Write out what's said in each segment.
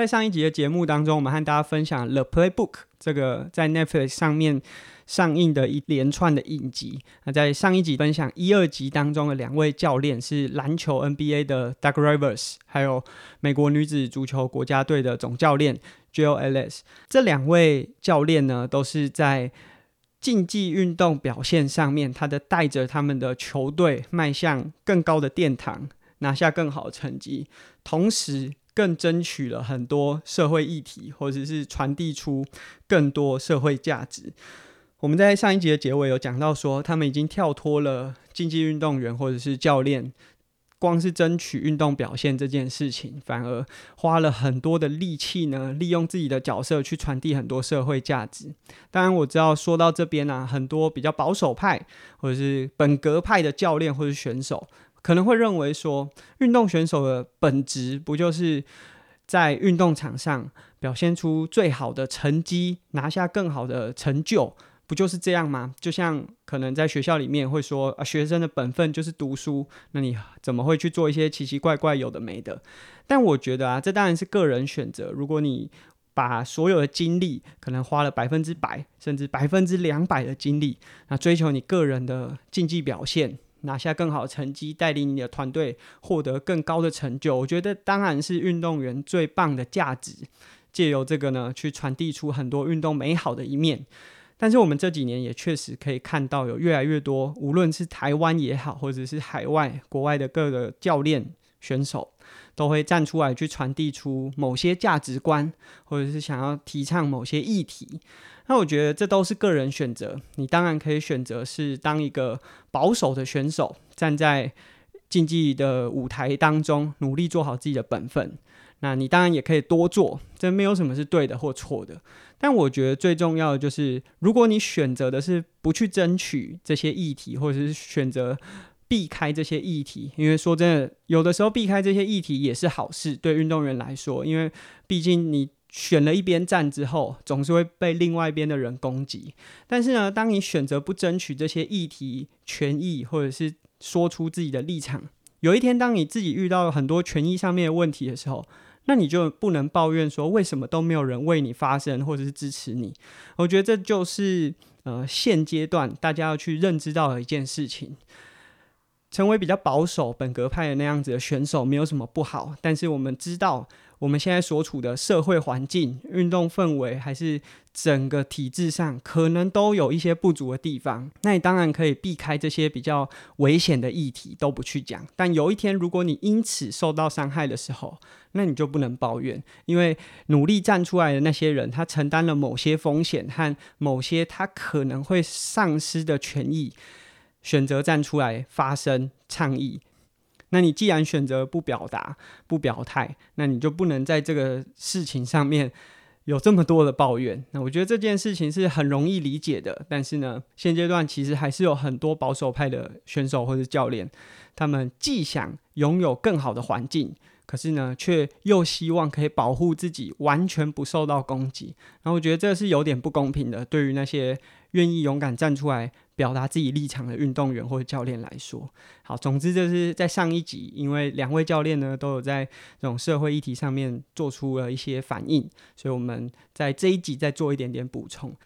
在上一集的节目当中，我们和大家分享《The Playbook》这个在 Netflix 上面上映的一连串的影集。那在上一集分享一二集当中的两位教练是篮球 NBA 的 Doc Rivers，还有美国女子足球国家队的总教练 Jill Ellis。这两位教练呢，都是在竞技运动表现上面，他的带着他们的球队迈向更高的殿堂，拿下更好的成绩，同时。更争取了很多社会议题，或者是传递出更多社会价值。我们在上一集的结尾有讲到说，他们已经跳脱了竞技运动员或者是教练，光是争取运动表现这件事情，反而花了很多的力气呢，利用自己的角色去传递很多社会价值。当然，我知道说到这边呢、啊，很多比较保守派或者是本格派的教练或者选手。可能会认为说，运动选手的本质不就是在运动场上表现出最好的成绩，拿下更好的成就，不就是这样吗？就像可能在学校里面会说，啊，学生的本分就是读书，那你怎么会去做一些奇奇怪怪有的没的？但我觉得啊，这当然是个人选择。如果你把所有的精力，可能花了百分之百，甚至百分之两百的精力，那追求你个人的竞技表现。拿下更好成绩，带领你的团队获得更高的成就，我觉得当然是运动员最棒的价值。借由这个呢，去传递出很多运动美好的一面。但是我们这几年也确实可以看到，有越来越多，无论是台湾也好，或者是海外、国外的各个教练、选手，都会站出来去传递出某些价值观，或者是想要提倡某些议题。那我觉得这都是个人选择，你当然可以选择是当一个保守的选手，站在竞技的舞台当中，努力做好自己的本分。那你当然也可以多做，这没有什么是对的或错的。但我觉得最重要的就是，如果你选择的是不去争取这些议题，或者是选择避开这些议题，因为说真的，有的时候避开这些议题也是好事，对运动员来说，因为毕竟你。选了一边站之后，总是会被另外一边的人攻击。但是呢，当你选择不争取这些议题权益，或者是说出自己的立场，有一天当你自己遇到很多权益上面的问题的时候，那你就不能抱怨说为什么都没有人为你发声，或者是支持你。我觉得这就是呃现阶段大家要去认知到的一件事情。成为比较保守本格派的那样子的选手没有什么不好，但是我们知道。我们现在所处的社会环境、运动氛围，还是整个体制上，可能都有一些不足的地方。那你当然可以避开这些比较危险的议题，都不去讲。但有一天，如果你因此受到伤害的时候，那你就不能抱怨，因为努力站出来的那些人，他承担了某些风险和某些他可能会丧失的权益，选择站出来发声倡议。那你既然选择不表达、不表态，那你就不能在这个事情上面有这么多的抱怨。那我觉得这件事情是很容易理解的，但是呢，现阶段其实还是有很多保守派的选手或者教练，他们既想拥有更好的环境，可是呢，却又希望可以保护自己完全不受到攻击。然后我觉得这是有点不公平的，对于那些愿意勇敢站出来。表达自己立场的运动员或者教练来说，好，总之就是在上一集，因为两位教练呢都有在这种社会议题上面做出了一些反应，所以我们在这一集再做一点点补充。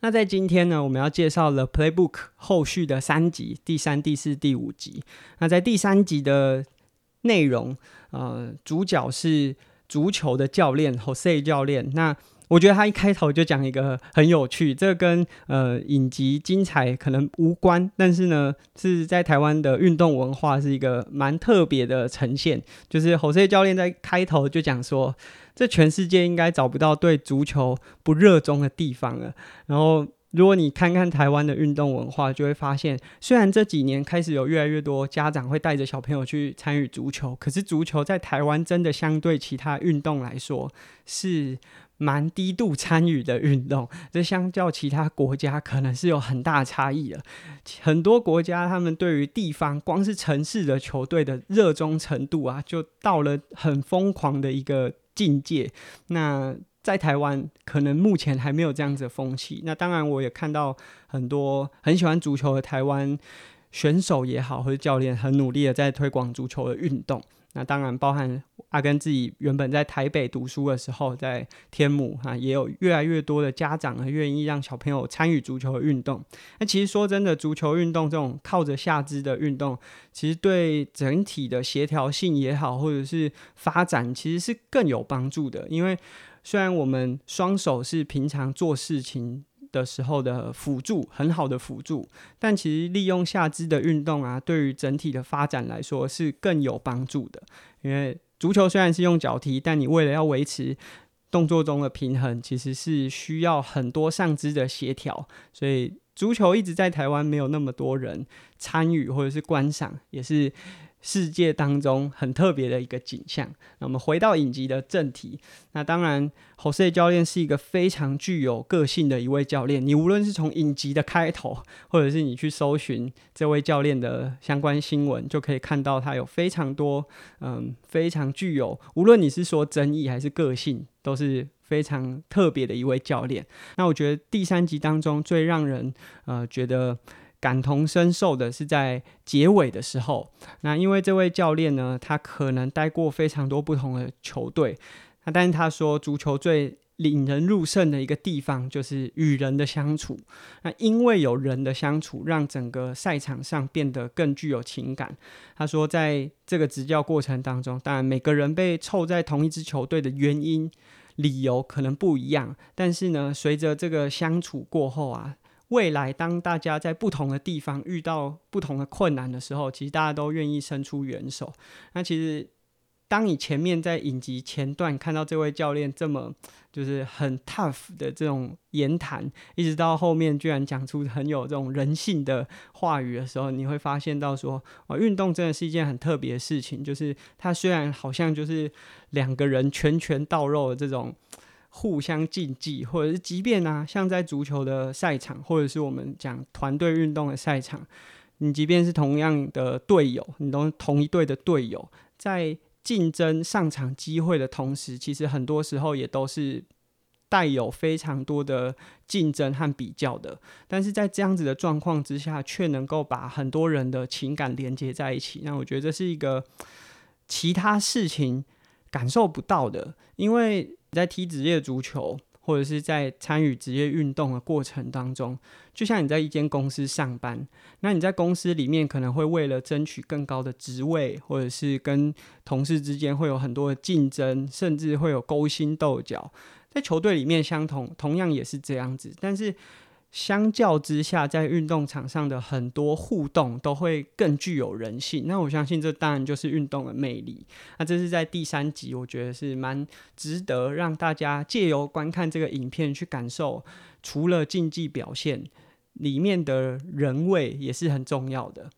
那在今天呢，我们要介绍 The Playbook 后续的三集，第三、第四、第五集。那在第三集的内容，呃，主角是足球的教练 Jose 教练。那我觉得他一开头就讲一个很有趣，这个跟呃影集精彩可能无关，但是呢是在台湾的运动文化是一个蛮特别的呈现。就是 Jose 教练在开头就讲说，这全世界应该找不到对足球不热衷的地方了。然后如果你看看台湾的运动文化，就会发现，虽然这几年开始有越来越多家长会带着小朋友去参与足球，可是足球在台湾真的相对其他运动来说是。蛮低度参与的运动，这相较其他国家可能是有很大差异的。很多国家他们对于地方光是城市的球队的热衷程度啊，就到了很疯狂的一个境界。那在台湾可能目前还没有这样子的风气。那当然我也看到很多很喜欢足球的台湾选手也好，或者教练很努力的在推广足球的运动。那当然包含阿根自己原本在台北读书的时候，在天母哈、啊，也有越来越多的家长呢愿意让小朋友参与足球的运动。那其实说真的，足球运动这种靠着下肢的运动，其实对整体的协调性也好，或者是发展，其实是更有帮助的。因为虽然我们双手是平常做事情的时候的辅助，很好的辅助，但其实利用下肢的运动啊，对于整体的发展来说是更有帮助的。因为足球虽然是用脚踢，但你为了要维持动作中的平衡，其实是需要很多上肢的协调，所以足球一直在台湾没有那么多人参与或者是观赏，也是。世界当中很特别的一个景象。那我们回到影集的正题，那当然，Jose 教练是一个非常具有个性的一位教练。你无论是从影集的开头，或者是你去搜寻这位教练的相关新闻，就可以看到他有非常多，嗯，非常具有，无论你是说争议还是个性，都是非常特别的一位教练。那我觉得第三集当中最让人呃觉得。感同身受的是在结尾的时候，那因为这位教练呢，他可能待过非常多不同的球队，那但是他说足球最引人入胜的一个地方就是与人的相处，那因为有人的相处，让整个赛场上变得更具有情感。他说，在这个执教过程当中，当然每个人被凑在同一支球队的原因、理由可能不一样，但是呢，随着这个相处过后啊。未来，当大家在不同的地方遇到不同的困难的时候，其实大家都愿意伸出援手。那其实，当你前面在影集前段看到这位教练这么就是很 tough 的这种言谈，一直到后面居然讲出很有这种人性的话语的时候，你会发现到说，哦，运动真的是一件很特别的事情。就是它虽然好像就是两个人拳拳到肉的这种。互相竞技，或者是即便啊，像在足球的赛场，或者是我们讲团队运动的赛场，你即便是同样的队友，你都同一队的队友，在竞争上场机会的同时，其实很多时候也都是带有非常多的竞争和比较的。但是在这样子的状况之下，却能够把很多人的情感连接在一起，那我觉得这是一个其他事情感受不到的，因为你。在踢职业足球，或者是在参与职业运动的过程当中，就像你在一间公司上班，那你在公司里面可能会为了争取更高的职位，或者是跟同事之间会有很多的竞争，甚至会有勾心斗角。在球队里面相同，同样也是这样子，但是。相较之下，在运动场上的很多互动都会更具有人性。那我相信，这当然就是运动的魅力。那这是在第三集，我觉得是蛮值得让大家借由观看这个影片去感受，除了竞技表现，里面的人味也是很重要的。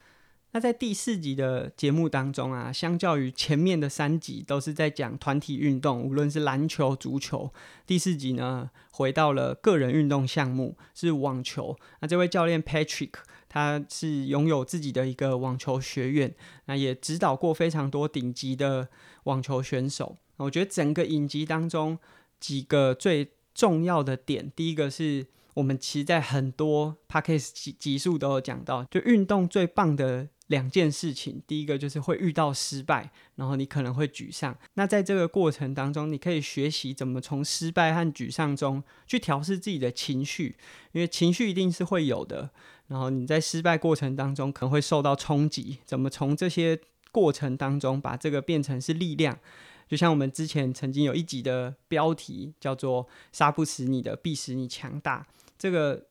那在第四集的节目当中啊，相较于前面的三集都是在讲团体运动，无论是篮球、足球，第四集呢回到了个人运动项目，是网球。那这位教练 Patrick，他是拥有自己的一个网球学院，那也指导过非常多顶级的网球选手。我觉得整个影集当中几个最重要的点，第一个是我们其实在很多 Podcast 集集数都有讲到，就运动最棒的。两件事情，第一个就是会遇到失败，然后你可能会沮丧。那在这个过程当中，你可以学习怎么从失败和沮丧中去调试自己的情绪，因为情绪一定是会有的。然后你在失败过程当中可能会受到冲击，怎么从这些过程当中把这个变成是力量？就像我们之前曾经有一集的标题叫做“杀不死你的，必使你强大”，这个。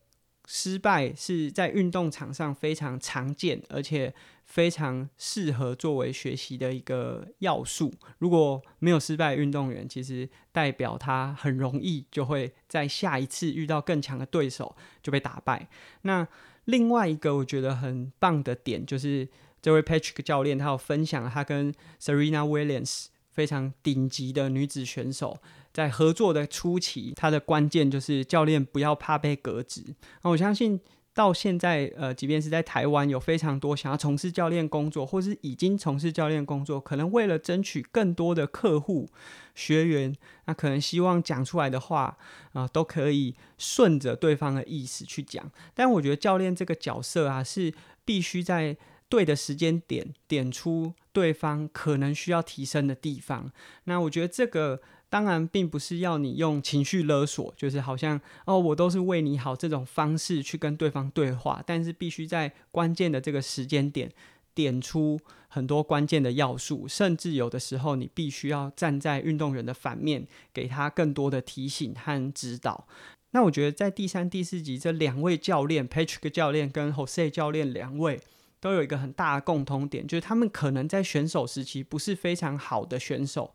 失败是在运动场上非常常见，而且非常适合作为学习的一个要素。如果没有失败运动员，其实代表他很容易就会在下一次遇到更强的对手就被打败。那另外一个我觉得很棒的点，就是这位 Patrick 教练他有分享他跟 Serena Williams 非常顶级的女子选手。在合作的初期，他的关键就是教练不要怕被革职。那我相信到现在，呃，即便是在台湾，有非常多想要从事教练工作，或是已经从事教练工作，可能为了争取更多的客户、学员，那可能希望讲出来的话啊，都可以顺着对方的意思去讲。但我觉得教练这个角色啊，是必须在。对的时间点点出对方可能需要提升的地方。那我觉得这个当然并不是要你用情绪勒索，就是好像哦，我都是为你好这种方式去跟对方对话，但是必须在关键的这个时间点点出很多关键的要素，甚至有的时候你必须要站在运动员的反面，给他更多的提醒和指导。那我觉得在第三、第四集这两位教练，Patrick 教练跟 Jose 教练两位。都有一个很大的共通点，就是他们可能在选手时期不是非常好的选手，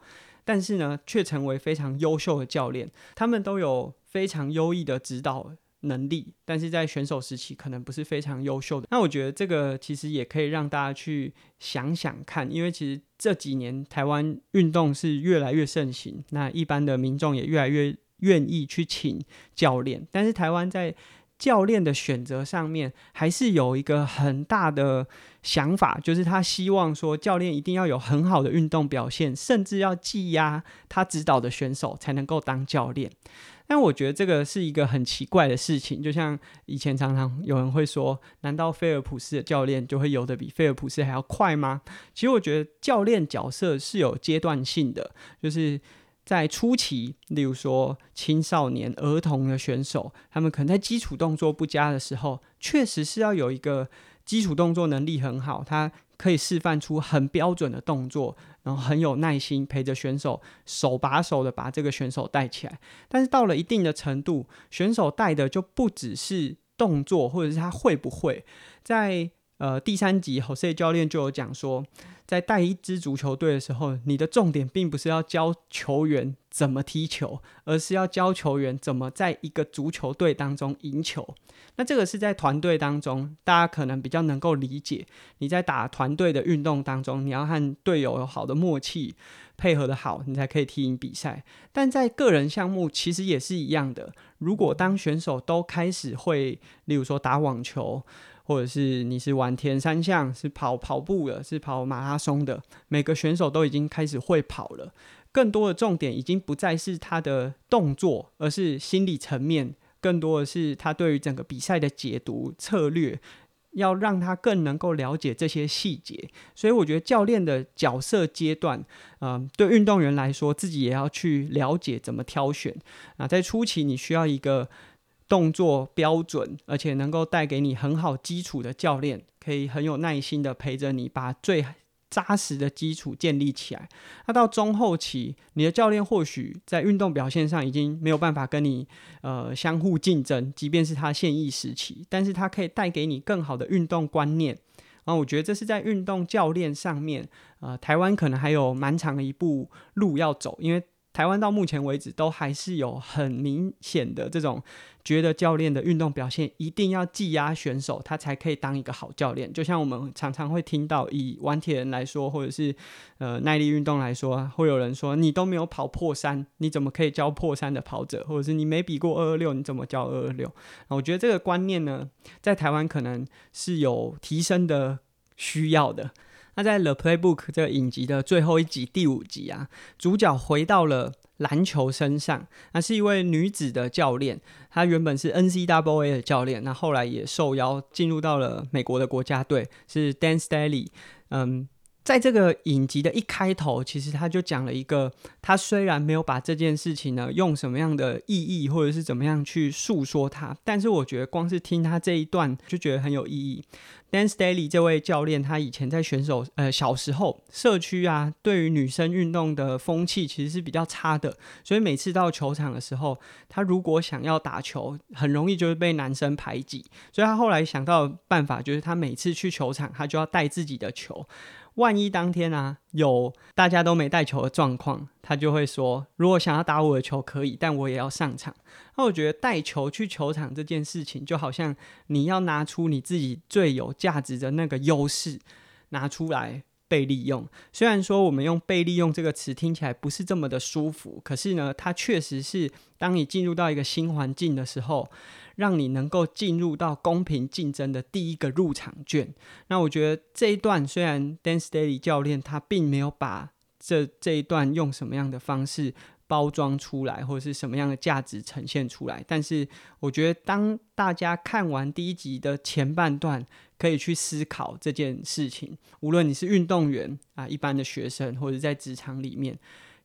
但是呢，却成为非常优秀的教练。他们都有非常优异的指导能力，但是在选手时期可能不是非常优秀的。那我觉得这个其实也可以让大家去想想看，因为其实这几年台湾运动是越来越盛行，那一般的民众也越来越愿意去请教练，但是台湾在教练的选择上面还是有一个很大的想法，就是他希望说教练一定要有很好的运动表现，甚至要技压他指导的选手才能够当教练。但我觉得这个是一个很奇怪的事情，就像以前常常有人会说，难道菲尔普斯的教练就会游得比菲尔普斯还要快吗？其实我觉得教练角色是有阶段性的，就是。在初期，例如说青少年、儿童的选手，他们可能在基础动作不佳的时候，确实是要有一个基础动作能力很好，他可以示范出很标准的动作，然后很有耐心陪着选手手把手的把这个选手带起来。但是到了一定的程度，选手带的就不只是动作，或者是他会不会。在呃第三集，Jose 教练就有讲说。在带一支足球队的时候，你的重点并不是要教球员怎么踢球，而是要教球员怎么在一个足球队当中赢球。那这个是在团队当中，大家可能比较能够理解。你在打团队的运动当中，你要和队友有好的默契，配合的好，你才可以踢赢比赛。但在个人项目，其实也是一样的。如果当选手都开始会，例如说打网球。或者是你是玩田三项，是跑跑步的，是跑马拉松的，每个选手都已经开始会跑了。更多的重点已经不再是他的动作，而是心理层面，更多的是他对于整个比赛的解读策略，要让他更能够了解这些细节。所以我觉得教练的角色阶段，嗯、对运动员来说，自己也要去了解怎么挑选。那在初期，你需要一个。动作标准，而且能够带给你很好基础的教练，可以很有耐心的陪着你，把最扎实的基础建立起来。那到中后期，你的教练或许在运动表现上已经没有办法跟你呃相互竞争，即便是他现役时期，但是他可以带给你更好的运动观念。然后我觉得这是在运动教练上面，呃，台湾可能还有蛮长的一步路要走，因为。台湾到目前为止都还是有很明显的这种觉得教练的运动表现一定要技压选手，他才可以当一个好教练。就像我们常常会听到，以玩铁人来说，或者是呃耐力运动来说，会有人说你都没有跑破三，你怎么可以教破三的跑者？或者是你没比过二二六，你怎么教二二六？我觉得这个观念呢，在台湾可能是有提升的需要的。那在《The Playbook》这个影集的最后一集第五集啊，主角回到了篮球身上。那是一位女子的教练，她原本是 N C W A 的教练，那后来也受邀进入到了美国的国家队，是 Dan Staley。嗯。在这个影集的一开头，其实他就讲了一个，他虽然没有把这件事情呢用什么样的意义或者是怎么样去诉说它，但是我觉得光是听他这一段就觉得很有意义。Dan Staley 这位教练，他以前在选手呃小时候社区啊，对于女生运动的风气其实是比较差的，所以每次到球场的时候，他如果想要打球，很容易就是被男生排挤，所以他后来想到的办法就是他每次去球场，他就要带自己的球。万一当天啊有大家都没带球的状况，他就会说：如果想要打我的球可以，但我也要上场。那我觉得带球去球场这件事情，就好像你要拿出你自己最有价值的那个优势拿出来被利用。虽然说我们用“被利用”这个词听起来不是这么的舒服，可是呢，它确实是当你进入到一个新环境的时候。让你能够进入到公平竞争的第一个入场券。那我觉得这一段虽然 Dan Staley 教练他并没有把这这一段用什么样的方式包装出来，或者是什么样的价值呈现出来。但是我觉得，当大家看完第一集的前半段，可以去思考这件事情。无论你是运动员啊，一般的学生，或者在职场里面。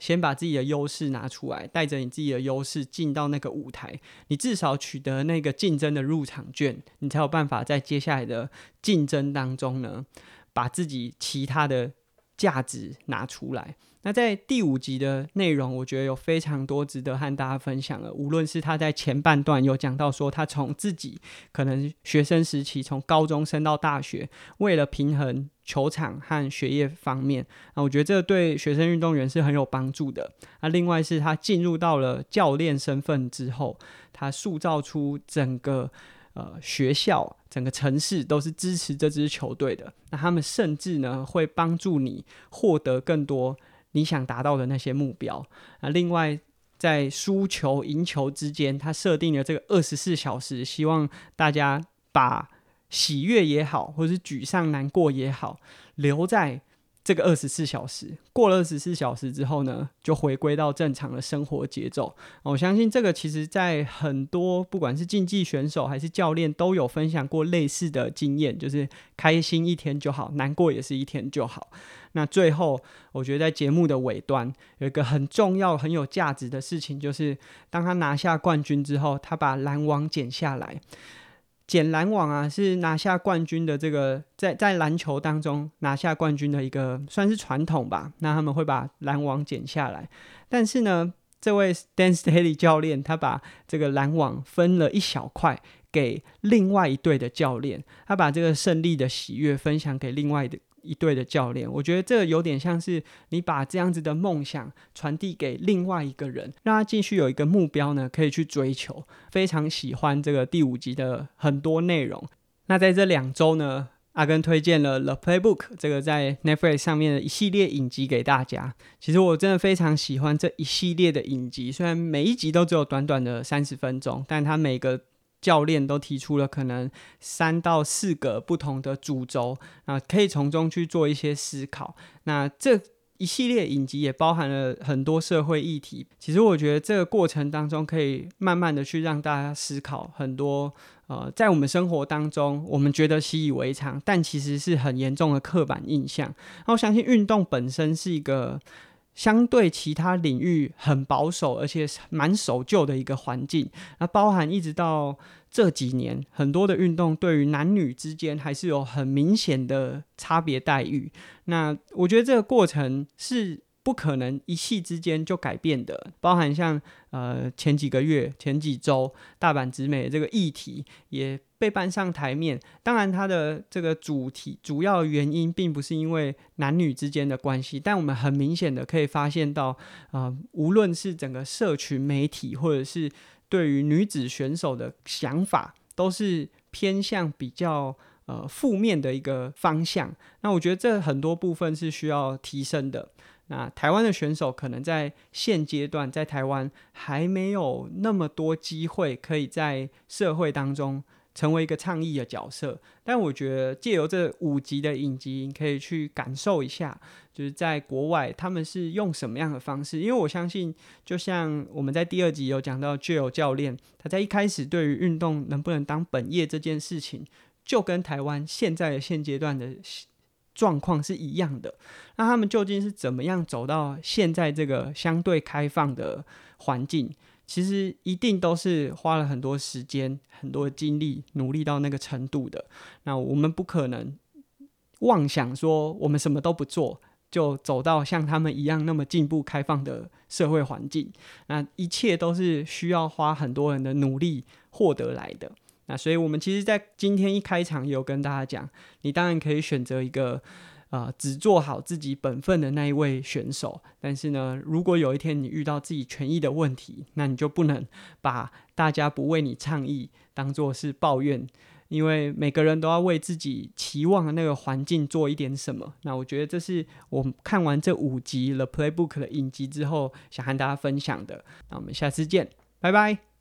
先把自己的优势拿出来，带着你自己的优势进到那个舞台，你至少取得那个竞争的入场券，你才有办法在接下来的竞争当中呢，把自己其他的价值拿出来。那在第五集的内容，我觉得有非常多值得和大家分享的。无论是他在前半段有讲到说，他从自己可能学生时期，从高中升到大学，为了平衡球场和学业方面，啊，我觉得这对学生运动员是很有帮助的。那另外是他进入到了教练身份之后，他塑造出整个呃学校、整个城市都是支持这支球队的。那他们甚至呢会帮助你获得更多。你想达到的那些目标啊，另外在输球赢球之间，他设定了这个二十四小时，希望大家把喜悦也好，或是沮丧难过也好，留在。这个二十四小时过了二十四小时之后呢，就回归到正常的生活节奏。我相信这个其实，在很多不管是竞技选手还是教练都有分享过类似的经验，就是开心一天就好，难过也是一天就好。那最后，我觉得在节目的尾端有一个很重要、很有价值的事情，就是当他拿下冠军之后，他把篮网剪下来。剪篮网啊，是拿下冠军的这个在在篮球当中拿下冠军的一个算是传统吧。那他们会把篮网剪下来，但是呢，这位 Dan Staley 教练他把这个篮网分了一小块给另外一队的教练，他把这个胜利的喜悦分享给另外的。一队的教练，我觉得这有点像是你把这样子的梦想传递给另外一个人，让他继续有一个目标呢，可以去追求。非常喜欢这个第五集的很多内容。那在这两周呢，阿根推荐了《The Playbook》这个在 Netflix 上面的一系列影集给大家。其实我真的非常喜欢这一系列的影集，虽然每一集都只有短短的三十分钟，但它每个。教练都提出了可能三到四个不同的主轴啊，可以从中去做一些思考。那这一系列影集也包含了很多社会议题。其实我觉得这个过程当中，可以慢慢的去让大家思考很多呃，在我们生活当中我们觉得习以为常，但其实是很严重的刻板印象。那我相信运动本身是一个。相对其他领域很保守，而且蛮守旧的一个环境。那包含一直到这几年，很多的运动对于男女之间还是有很明显的差别待遇。那我觉得这个过程是不可能一夕之间就改变的。包含像呃前几个月、前几周大阪直美这个议题也。被搬上台面，当然它的这个主题主要原因并不是因为男女之间的关系，但我们很明显的可以发现到，啊、呃，无论是整个社群媒体，或者是对于女子选手的想法，都是偏向比较呃负面的一个方向。那我觉得这很多部分是需要提升的。那台湾的选手可能在现阶段在台湾还没有那么多机会可以在社会当中。成为一个倡议的角色，但我觉得借由这五集的影集，你可以去感受一下，就是在国外他们是用什么样的方式。因为我相信，就像我们在第二集有讲到，Jill 教练他在一开始对于运动能不能当本业这件事情，就跟台湾现在的现阶段的状况是一样的。那他们究竟是怎么样走到现在这个相对开放的环境？其实一定都是花了很多时间、很多精力，努力到那个程度的。那我们不可能妄想说我们什么都不做，就走到像他们一样那么进步、开放的社会环境。那一切都是需要花很多人的努力获得来的。那所以，我们其实，在今天一开场有跟大家讲，你当然可以选择一个。呃，只做好自己本分的那一位选手。但是呢，如果有一天你遇到自己权益的问题，那你就不能把大家不为你倡议当做是抱怨，因为每个人都要为自己期望的那个环境做一点什么。那我觉得这是我看完这五集《The Playbook》的影集之后，想和大家分享的。那我们下次见，拜拜。